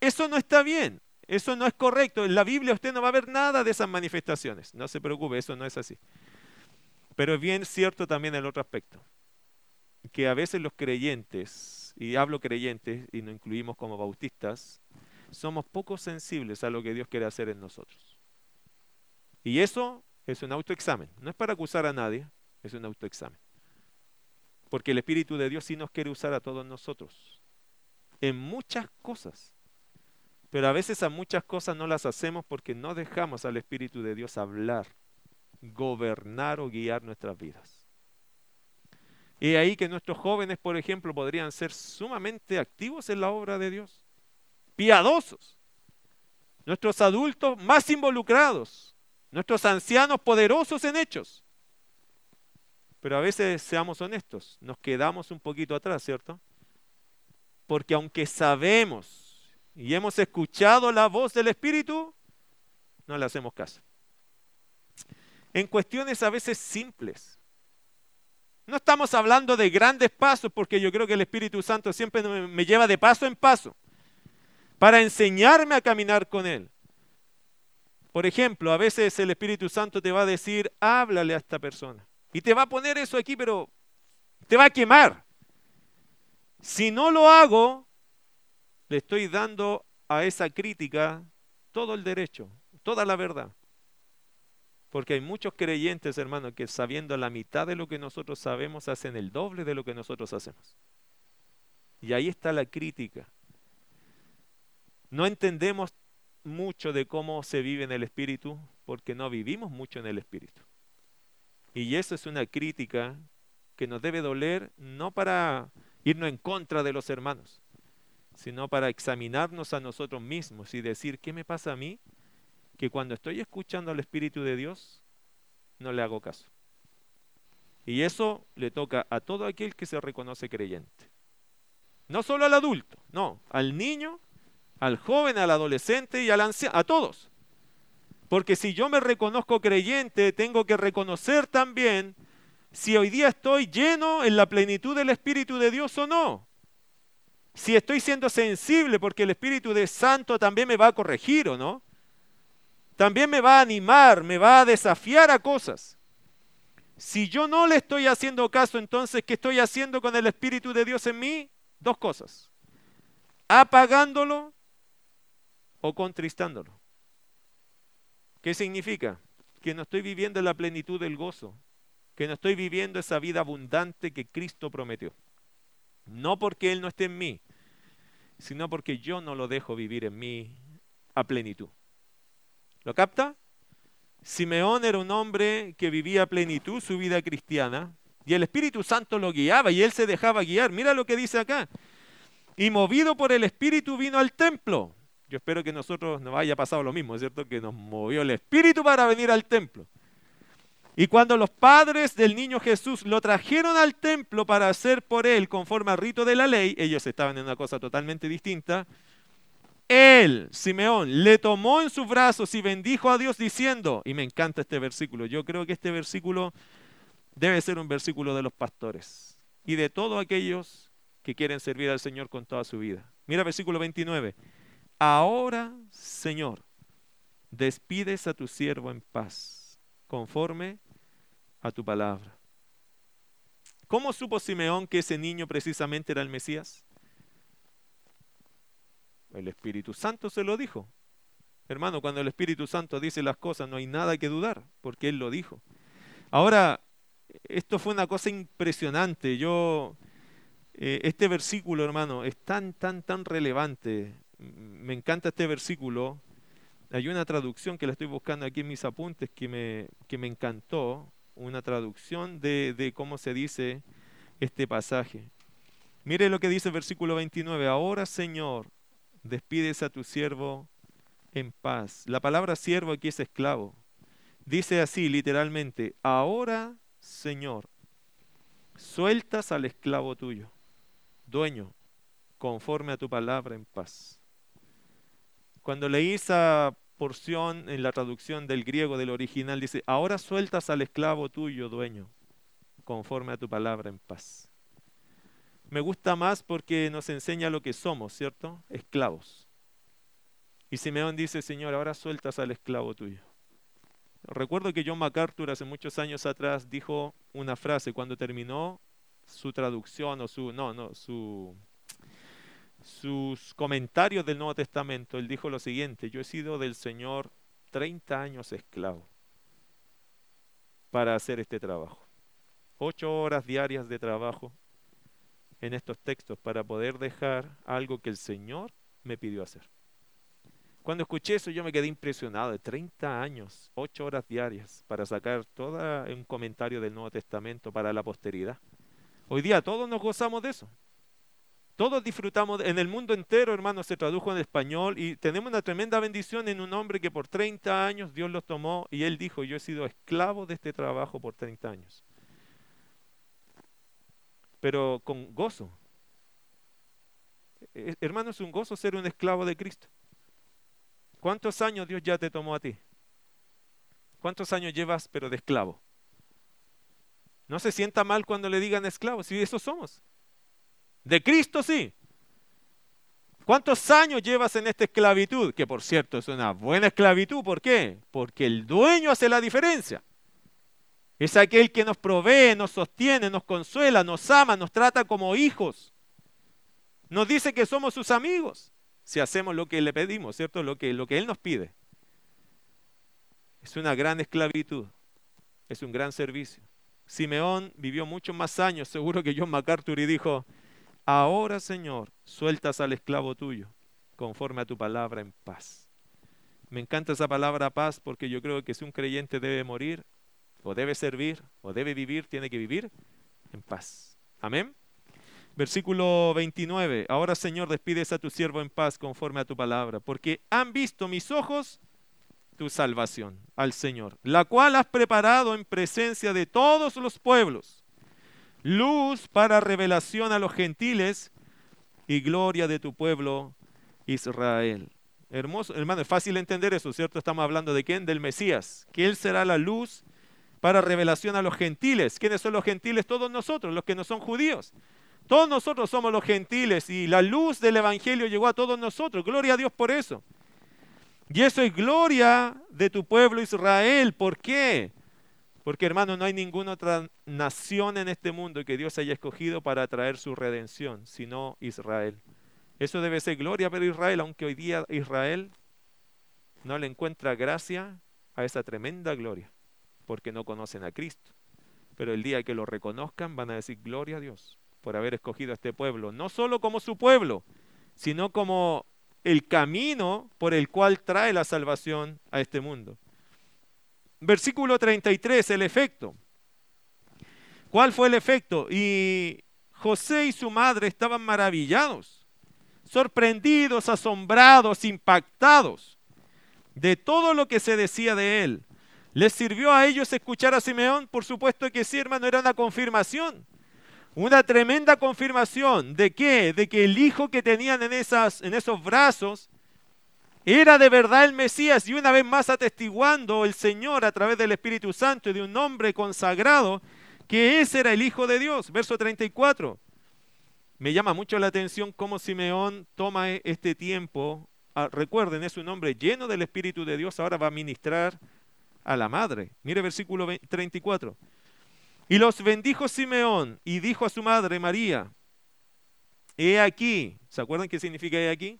eso no está bien. Eso no es correcto. En la Biblia usted no va a ver nada de esas manifestaciones. No se preocupe, eso no es así. Pero es bien cierto también el otro aspecto. Que a veces los creyentes, y hablo creyentes y nos incluimos como bautistas, somos poco sensibles a lo que Dios quiere hacer en nosotros. Y eso es un autoexamen. No es para acusar a nadie, es un autoexamen. Porque el Espíritu de Dios sí nos quiere usar a todos nosotros. En muchas cosas. Pero a veces a muchas cosas no las hacemos porque no dejamos al Espíritu de Dios hablar, gobernar o guiar nuestras vidas. Y ahí que nuestros jóvenes, por ejemplo, podrían ser sumamente activos en la obra de Dios, piadosos. Nuestros adultos más involucrados, nuestros ancianos poderosos en hechos. Pero a veces, seamos honestos, nos quedamos un poquito atrás, ¿cierto? Porque aunque sabemos y hemos escuchado la voz del Espíritu, no le hacemos caso. En cuestiones a veces simples. No estamos hablando de grandes pasos porque yo creo que el Espíritu Santo siempre me lleva de paso en paso para enseñarme a caminar con Él. Por ejemplo, a veces el Espíritu Santo te va a decir, háblale a esta persona. Y te va a poner eso aquí, pero te va a quemar. Si no lo hago, le estoy dando a esa crítica todo el derecho, toda la verdad. Porque hay muchos creyentes, hermanos, que sabiendo la mitad de lo que nosotros sabemos, hacen el doble de lo que nosotros hacemos. Y ahí está la crítica. No entendemos mucho de cómo se vive en el Espíritu porque no vivimos mucho en el Espíritu. Y eso es una crítica que nos debe doler no para irnos en contra de los hermanos, sino para examinarnos a nosotros mismos y decir, ¿qué me pasa a mí? Que cuando estoy escuchando al Espíritu de Dios, no le hago caso. Y eso le toca a todo aquel que se reconoce creyente. No solo al adulto, no, al niño, al joven, al adolescente y al anciano, a todos. Porque si yo me reconozco creyente, tengo que reconocer también si hoy día estoy lleno en la plenitud del Espíritu de Dios o no. Si estoy siendo sensible porque el Espíritu de Santo también me va a corregir o no. También me va a animar, me va a desafiar a cosas. Si yo no le estoy haciendo caso, entonces, ¿qué estoy haciendo con el Espíritu de Dios en mí? Dos cosas. Apagándolo o contristándolo. ¿Qué significa? Que no estoy viviendo la plenitud del gozo, que no estoy viviendo esa vida abundante que Cristo prometió. No porque Él no esté en mí, sino porque yo no lo dejo vivir en mí a plenitud. ¿Lo capta? Simeón era un hombre que vivía a plenitud su vida cristiana y el Espíritu Santo lo guiaba y él se dejaba guiar. Mira lo que dice acá. Y movido por el Espíritu vino al templo. Yo espero que nosotros nos haya pasado lo mismo, ¿es cierto? Que nos movió el Espíritu para venir al templo. Y cuando los padres del niño Jesús lo trajeron al templo para hacer por él conforme al rito de la ley, ellos estaban en una cosa totalmente distinta, él, Simeón, le tomó en sus brazos y bendijo a Dios diciendo, y me encanta este versículo, yo creo que este versículo debe ser un versículo de los pastores y de todos aquellos que quieren servir al Señor con toda su vida. Mira versículo 29. Ahora, Señor, despides a tu siervo en paz, conforme a tu palabra. ¿Cómo supo Simeón que ese niño precisamente era el Mesías? El Espíritu Santo se lo dijo. Hermano, cuando el Espíritu Santo dice las cosas no hay nada que dudar, porque Él lo dijo. Ahora, esto fue una cosa impresionante. Yo, eh, este versículo, hermano, es tan, tan, tan relevante me encanta este versículo. Hay una traducción que la estoy buscando aquí en mis apuntes que me, que me encantó, una traducción de, de cómo se dice este pasaje. Mire lo que dice el versículo 29. Ahora, Señor, despides a tu siervo en paz. La palabra siervo aquí es esclavo. Dice así literalmente, ahora, Señor, sueltas al esclavo tuyo, dueño, conforme a tu palabra en paz. Cuando leí esa porción en la traducción del griego del original, dice, ahora sueltas al esclavo tuyo, dueño, conforme a tu palabra en paz. Me gusta más porque nos enseña lo que somos, ¿cierto? Esclavos. Y Simeón dice, Señor, ahora sueltas al esclavo tuyo. Recuerdo que John MacArthur hace muchos años atrás dijo una frase cuando terminó su traducción o su, no, no, su, sus comentarios del Nuevo Testamento, él dijo lo siguiente, yo he sido del Señor 30 años esclavo para hacer este trabajo. Ocho horas diarias de trabajo en estos textos para poder dejar algo que el Señor me pidió hacer. Cuando escuché eso yo me quedé impresionado, de 30 años, ocho horas diarias para sacar todo un comentario del Nuevo Testamento para la posteridad. Hoy día todos nos gozamos de eso. Todos disfrutamos, en el mundo entero, hermano, se tradujo en español y tenemos una tremenda bendición en un hombre que por 30 años Dios lo tomó y él dijo, yo he sido esclavo de este trabajo por 30 años. Pero con gozo. E, hermano, es un gozo ser un esclavo de Cristo. ¿Cuántos años Dios ya te tomó a ti? ¿Cuántos años llevas pero de esclavo? No se sienta mal cuando le digan esclavo, si eso somos. De Cristo sí. ¿Cuántos años llevas en esta esclavitud? Que por cierto es una buena esclavitud. ¿Por qué? Porque el dueño hace la diferencia. Es aquel que nos provee, nos sostiene, nos consuela, nos ama, nos trata como hijos. Nos dice que somos sus amigos si hacemos lo que le pedimos, ¿cierto? Lo que, lo que Él nos pide. Es una gran esclavitud, es un gran servicio. Simeón vivió muchos más años, seguro que John MacArthur, y dijo, ahora Señor, sueltas al esclavo tuyo, conforme a tu palabra en paz. Me encanta esa palabra paz porque yo creo que si un creyente debe morir, o debe servir, o debe vivir, tiene que vivir en paz. Amén. Versículo 29. Ahora Señor, despides a tu siervo en paz conforme a tu palabra, porque han visto mis ojos tu salvación al Señor, la cual has preparado en presencia de todos los pueblos, luz para revelación a los gentiles y gloria de tu pueblo Israel. Hermoso, hermano, es fácil entender eso, ¿cierto? Estamos hablando de quién? Del Mesías, que Él será la luz para revelación a los gentiles. ¿Quiénes son los gentiles? Todos nosotros, los que no son judíos. Todos nosotros somos los gentiles y la luz del Evangelio llegó a todos nosotros. Gloria a Dios por eso. Y eso es gloria de tu pueblo Israel. ¿Por qué? Porque hermano, no hay ninguna otra nación en este mundo que Dios haya escogido para traer su redención, sino Israel. Eso debe ser gloria para Israel, aunque hoy día Israel no le encuentra gracia a esa tremenda gloria, porque no conocen a Cristo. Pero el día que lo reconozcan van a decir gloria a Dios por haber escogido a este pueblo, no solo como su pueblo, sino como el camino por el cual trae la salvación a este mundo. Versículo 33, el efecto. ¿Cuál fue el efecto? Y José y su madre estaban maravillados, sorprendidos, asombrados, impactados de todo lo que se decía de él. ¿Les sirvió a ellos escuchar a Simeón? Por supuesto que sí, hermano, era una confirmación. Una tremenda confirmación de qué? De que el hijo que tenían en, esas, en esos brazos era de verdad el Mesías y una vez más atestiguando el Señor a través del Espíritu Santo y de un nombre consagrado que ese era el Hijo de Dios. Verso 34. Me llama mucho la atención cómo Simeón toma e, este tiempo. Ah, recuerden, es un hombre lleno del Espíritu de Dios, ahora va a ministrar a la madre. Mire versículo 34. Y los bendijo Simeón y dijo a su madre María, he aquí, ¿se acuerdan qué significa he aquí?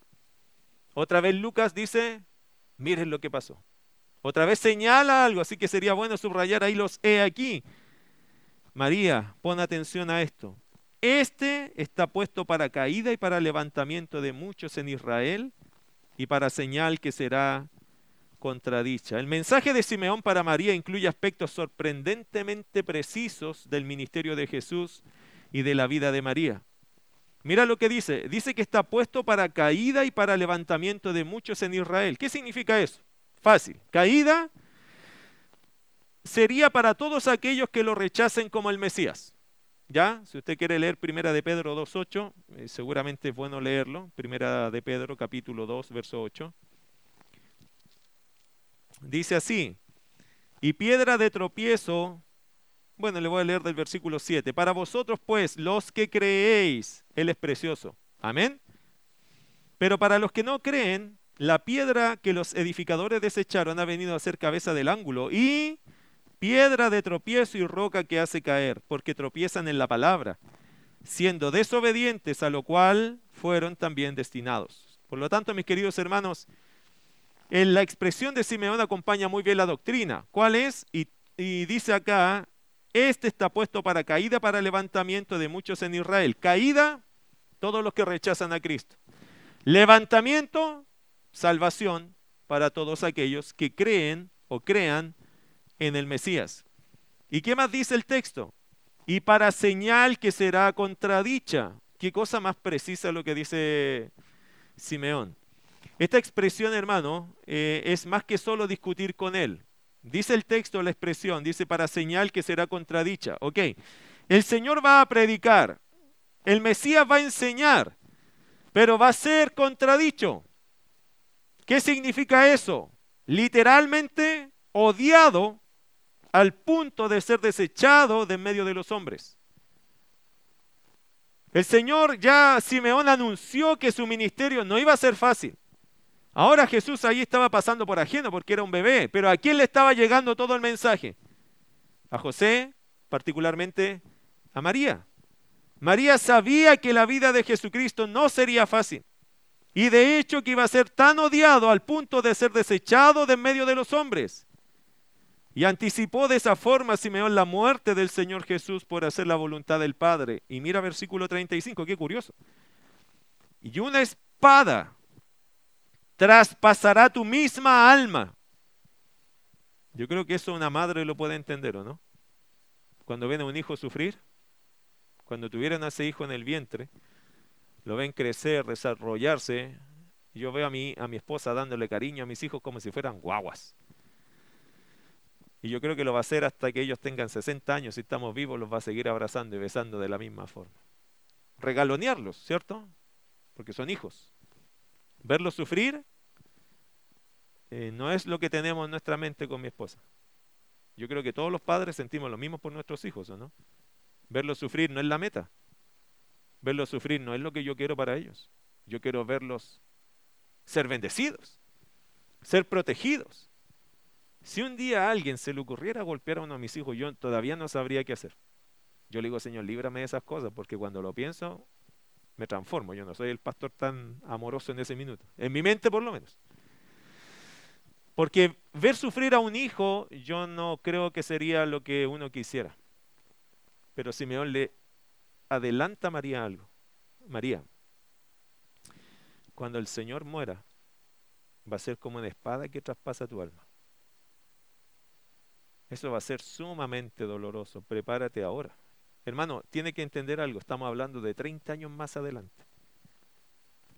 Otra vez Lucas dice, miren lo que pasó. Otra vez señala algo, así que sería bueno subrayar ahí los he aquí. María, pon atención a esto. Este está puesto para caída y para levantamiento de muchos en Israel y para señal que será contradicha. El mensaje de Simeón para María incluye aspectos sorprendentemente precisos del ministerio de Jesús y de la vida de María. Mira lo que dice. Dice que está puesto para caída y para levantamiento de muchos en Israel. ¿Qué significa eso? Fácil. Caída sería para todos aquellos que lo rechacen como el Mesías. ¿Ya? Si usted quiere leer Primera de Pedro 2.8, eh, seguramente es bueno leerlo. Primera de Pedro capítulo 2, verso 8. Dice así, y piedra de tropiezo, bueno, le voy a leer del versículo 7, para vosotros pues, los que creéis, Él es precioso, amén. Pero para los que no creen, la piedra que los edificadores desecharon ha venido a ser cabeza del ángulo y piedra de tropiezo y roca que hace caer, porque tropiezan en la palabra, siendo desobedientes a lo cual fueron también destinados. Por lo tanto, mis queridos hermanos, en la expresión de Simeón acompaña muy bien la doctrina. ¿Cuál es? Y, dice acá, este está puesto para caída, para levantamiento de muchos en Israel. Caída, todos los que rechazan a Cristo. Levantamiento, salvación para todos aquellos que creen o crean en el Mesías. ¿Y qué más dice el texto? Y para señal que será contradicha. ¿Qué cosa más precisa lo que dice Simeón? Esta expresión, hermano, eh, es más que solo discutir con él. Dice el texto la expresión, dice para señal que será contradicha. Ok, el Señor va a predicar, el Mesías va a enseñar, pero va a ser contradicho. ¿Qué significa eso? Literalmente odiado al punto de ser desechado de en medio de los hombres. El Señor ya Simeón anunció que su ministerio no iba a ser fácil. Ahora Jesús ahí estaba pasando por ajeno porque era un bebé, pero ¿a quién le estaba llegando todo el mensaje? A José, particularmente a María. María sabía que la vida de Jesucristo no sería fácil y de hecho que iba a ser tan odiado al punto de ser desechado de en medio de los hombres. Y anticipó de esa forma Simeón la muerte del Señor Jesús por hacer la voluntad del Padre. Y mira versículo 35, qué curioso. Y una espada traspasará tu misma alma. Yo creo que eso una madre lo puede entender, ¿o no? Cuando ven a un hijo sufrir, cuando tuvieron a ese hijo en el vientre, lo ven crecer, desarrollarse. Yo veo a mi, a mi esposa dándole cariño a mis hijos como si fueran guaguas. Y yo creo que lo va a hacer hasta que ellos tengan 60 años, si estamos vivos, los va a seguir abrazando y besando de la misma forma. Regalonearlos, ¿cierto? Porque son hijos. Verlos sufrir eh, no es lo que tenemos en nuestra mente con mi esposa. Yo creo que todos los padres sentimos lo mismo por nuestros hijos, ¿o no? Verlos sufrir no es la meta. Verlos sufrir no es lo que yo quiero para ellos. Yo quiero verlos ser bendecidos, ser protegidos, si un día a alguien se le ocurriera golpear a uno de mis hijos, yo todavía no sabría qué hacer. Yo le digo, Señor, líbrame de esas cosas, porque cuando lo pienso, me transformo. Yo no soy el pastor tan amoroso en ese minuto. En mi mente, por lo menos. Porque ver sufrir a un hijo, yo no creo que sería lo que uno quisiera. Pero Simeón le adelanta a María algo. María, cuando el Señor muera, va a ser como una espada que traspasa tu alma. Eso va a ser sumamente doloroso. Prepárate ahora. Hermano, tiene que entender algo. Estamos hablando de 30 años más adelante.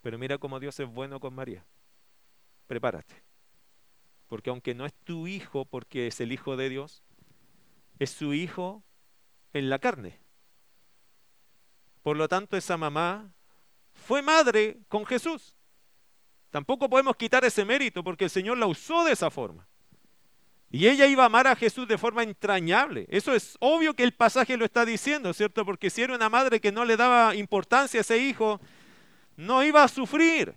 Pero mira cómo Dios es bueno con María. Prepárate. Porque aunque no es tu hijo porque es el hijo de Dios, es su hijo en la carne. Por lo tanto, esa mamá fue madre con Jesús. Tampoco podemos quitar ese mérito porque el Señor la usó de esa forma. Y ella iba a amar a Jesús de forma entrañable. Eso es obvio que el pasaje lo está diciendo, ¿cierto? Porque si era una madre que no le daba importancia a ese hijo, no iba a sufrir.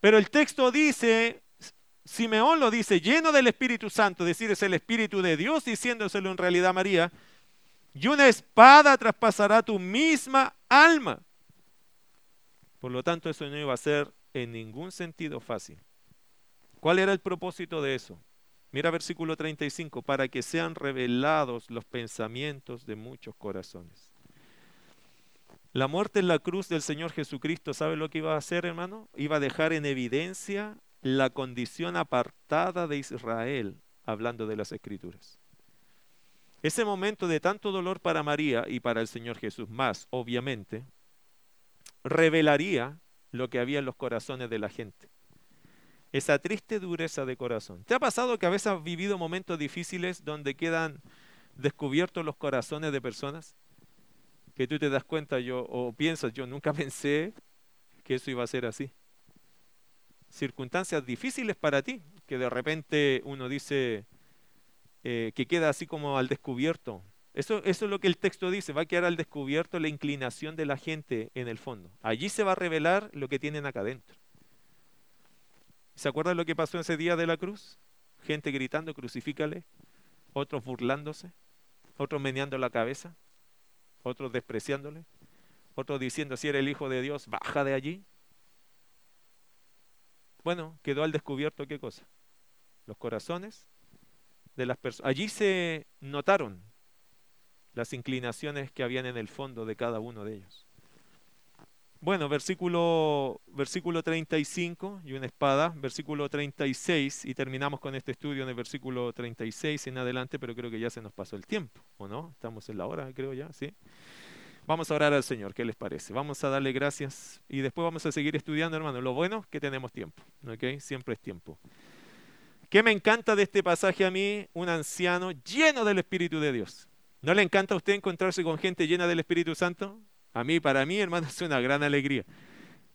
Pero el texto dice, Simeón lo dice, lleno del Espíritu Santo, es decir, es el Espíritu de Dios diciéndoselo en realidad a María, y una espada traspasará tu misma alma. Por lo tanto, eso no iba a ser en ningún sentido fácil. ¿Cuál era el propósito de eso? Mira versículo 35, para que sean revelados los pensamientos de muchos corazones. La muerte en la cruz del Señor Jesucristo, ¿sabe lo que iba a hacer, hermano? Iba a dejar en evidencia la condición apartada de Israel, hablando de las Escrituras. Ese momento de tanto dolor para María y para el Señor Jesús más, obviamente, revelaría lo que había en los corazones de la gente esa triste dureza de corazón. ¿Te ha pasado que a veces has vivido momentos difíciles donde quedan descubiertos los corazones de personas? Que tú te das cuenta yo o piensas, yo nunca pensé que eso iba a ser así. Circunstancias difíciles para ti, que de repente uno dice eh, que queda así como al descubierto. Eso, eso es lo que el texto dice, va a quedar al descubierto la inclinación de la gente en el fondo. Allí se va a revelar lo que tienen acá adentro. ¿Se acuerdan lo que pasó ese día de la cruz? Gente gritando, crucifícale, otros burlándose, otros meneando la cabeza, otros despreciándole, otros diciendo, si eres el Hijo de Dios, baja de allí. Bueno, quedó al descubierto qué cosa? Los corazones de las personas. Allí se notaron las inclinaciones que habían en el fondo de cada uno de ellos. Bueno, versículo, versículo 35 y una espada, versículo 36 y terminamos con este estudio en el versículo 36 en adelante, pero creo que ya se nos pasó el tiempo, ¿o no? Estamos en la hora, creo ya, ¿sí? Vamos a orar al Señor, ¿qué les parece? Vamos a darle gracias y después vamos a seguir estudiando, hermano. Lo bueno es que tenemos tiempo, ¿ok? Siempre es tiempo. ¿Qué me encanta de este pasaje a mí? Un anciano lleno del Espíritu de Dios. ¿No le encanta a usted encontrarse con gente llena del Espíritu Santo? A mí, para mí, hermano, es una gran alegría.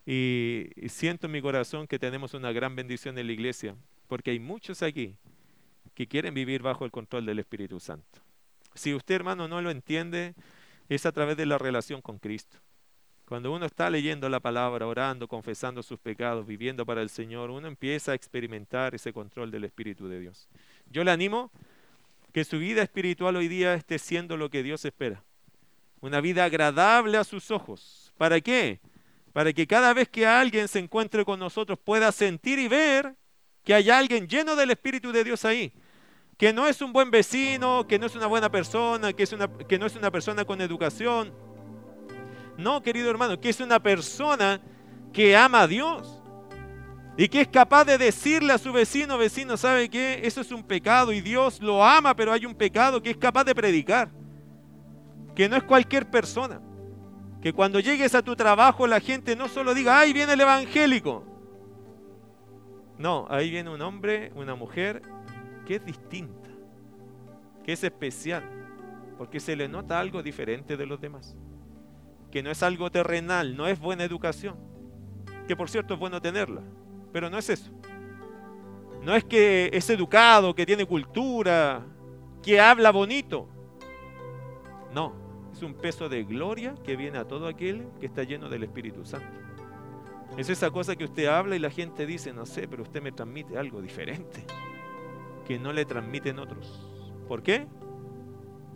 Y, siento en mi corazón que tenemos una gran bendición en la iglesia, porque hay muchos aquí que quieren vivir bajo el control del Espíritu Santo. Si usted, hermano, no lo entiende, es a través de la relación con Cristo. Cuando uno está leyendo la palabra, orando, confesando sus pecados, viviendo para el Señor, uno empieza a experimentar ese control del Espíritu de Dios. Yo le animo que su vida espiritual hoy día esté siendo lo que Dios espera una vida agradable a sus ojos. ¿Para qué? Para que cada vez que alguien se encuentre con nosotros pueda sentir y ver que hay alguien lleno del Espíritu de Dios ahí. que no es un buen vecino, que no es una buena persona, que, es una, que no es una persona con educación. No, querido hermano, que es una persona que ama a Dios y que es capaz de decirle a su vecino, vecino, ¿sabe qué? Eso es un pecado y Dios lo ama, pero hay un pecado que es capaz de predicar. Que no es cualquier persona. Que cuando llegues a tu trabajo la gente no solo diga, ahí viene el evangélico. No, ahí viene un hombre, una mujer que es distinta, que es especial, porque se le nota algo diferente de los demás. Que no es algo terrenal, no es buena educación. Que por cierto es bueno tenerla, pero no es eso. No es que es educado, que tiene cultura, que habla bonito. No, es un peso de gloria que viene a todo aquel que está lleno del Espíritu Santo. Es esa cosa que usted habla y la gente dice, no sé, pero usted me transmite algo diferente, que no le transmiten otros. ¿Por qué?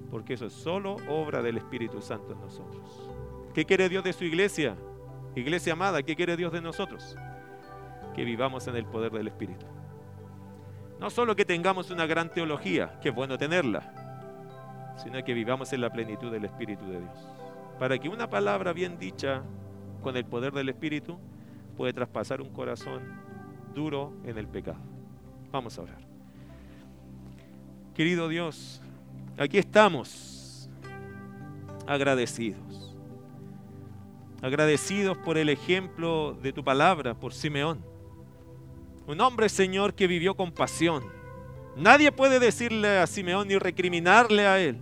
Porque eso es solo obra del Espíritu Santo en nosotros. ¿Qué quiere Dios de su iglesia? Iglesia amada, ¿qué quiere Dios de nosotros? Que vivamos en el poder del Espíritu. No solo que tengamos una gran teología, que es bueno tenerla, sino que vivamos en la plenitud del Espíritu de Dios. Para que una palabra bien dicha con el poder del Espíritu puede traspasar un corazón duro en el pecado. Vamos a orar. Querido Dios, aquí estamos agradecidos. Agradecidos por el ejemplo de tu palabra, por Simeón. Un hombre, Señor, que vivió con pasión. Nadie puede decirle a Simeón ni recriminarle a él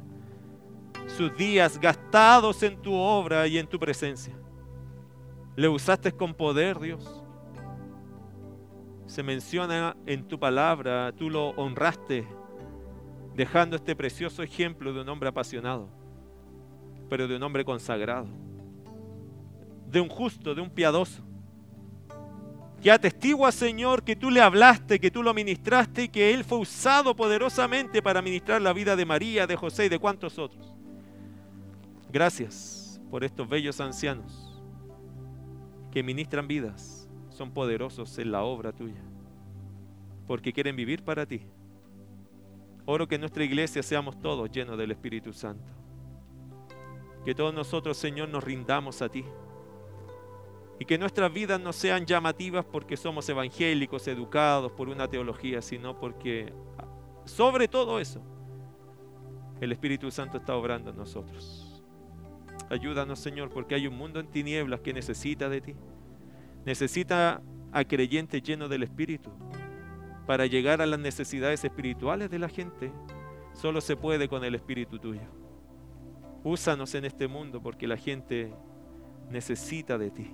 sus días gastados en tu obra y en tu presencia. Le usaste con poder, Dios. Se menciona en tu palabra, tú lo honraste, dejando este precioso ejemplo de un hombre apasionado, pero de un hombre consagrado, de un justo, de un piadoso, que atestigua, Señor, que tú le hablaste, que tú lo ministraste y que él fue usado poderosamente para ministrar la vida de María, de José y de cuantos otros. Gracias por estos bellos ancianos que ministran vidas, son poderosos en la obra tuya, porque quieren vivir para ti. Oro que en nuestra iglesia seamos todos llenos del Espíritu Santo. Que todos nosotros, Señor, nos rindamos a ti. Y que nuestras vidas no sean llamativas porque somos evangélicos, educados por una teología, sino porque sobre todo eso, el Espíritu Santo está obrando en nosotros. Ayúdanos, Señor, porque hay un mundo en tinieblas que necesita de ti. Necesita a creyentes llenos del Espíritu. Para llegar a las necesidades espirituales de la gente, solo se puede con el Espíritu tuyo. Úsanos en este mundo porque la gente necesita de ti.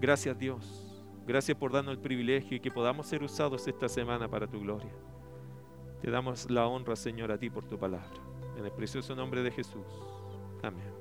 Gracias Dios. Gracias por darnos el privilegio y que podamos ser usados esta semana para tu gloria. Te damos la honra, Señor, a ti por tu palabra. En el precioso nombre de Jesús. Amén.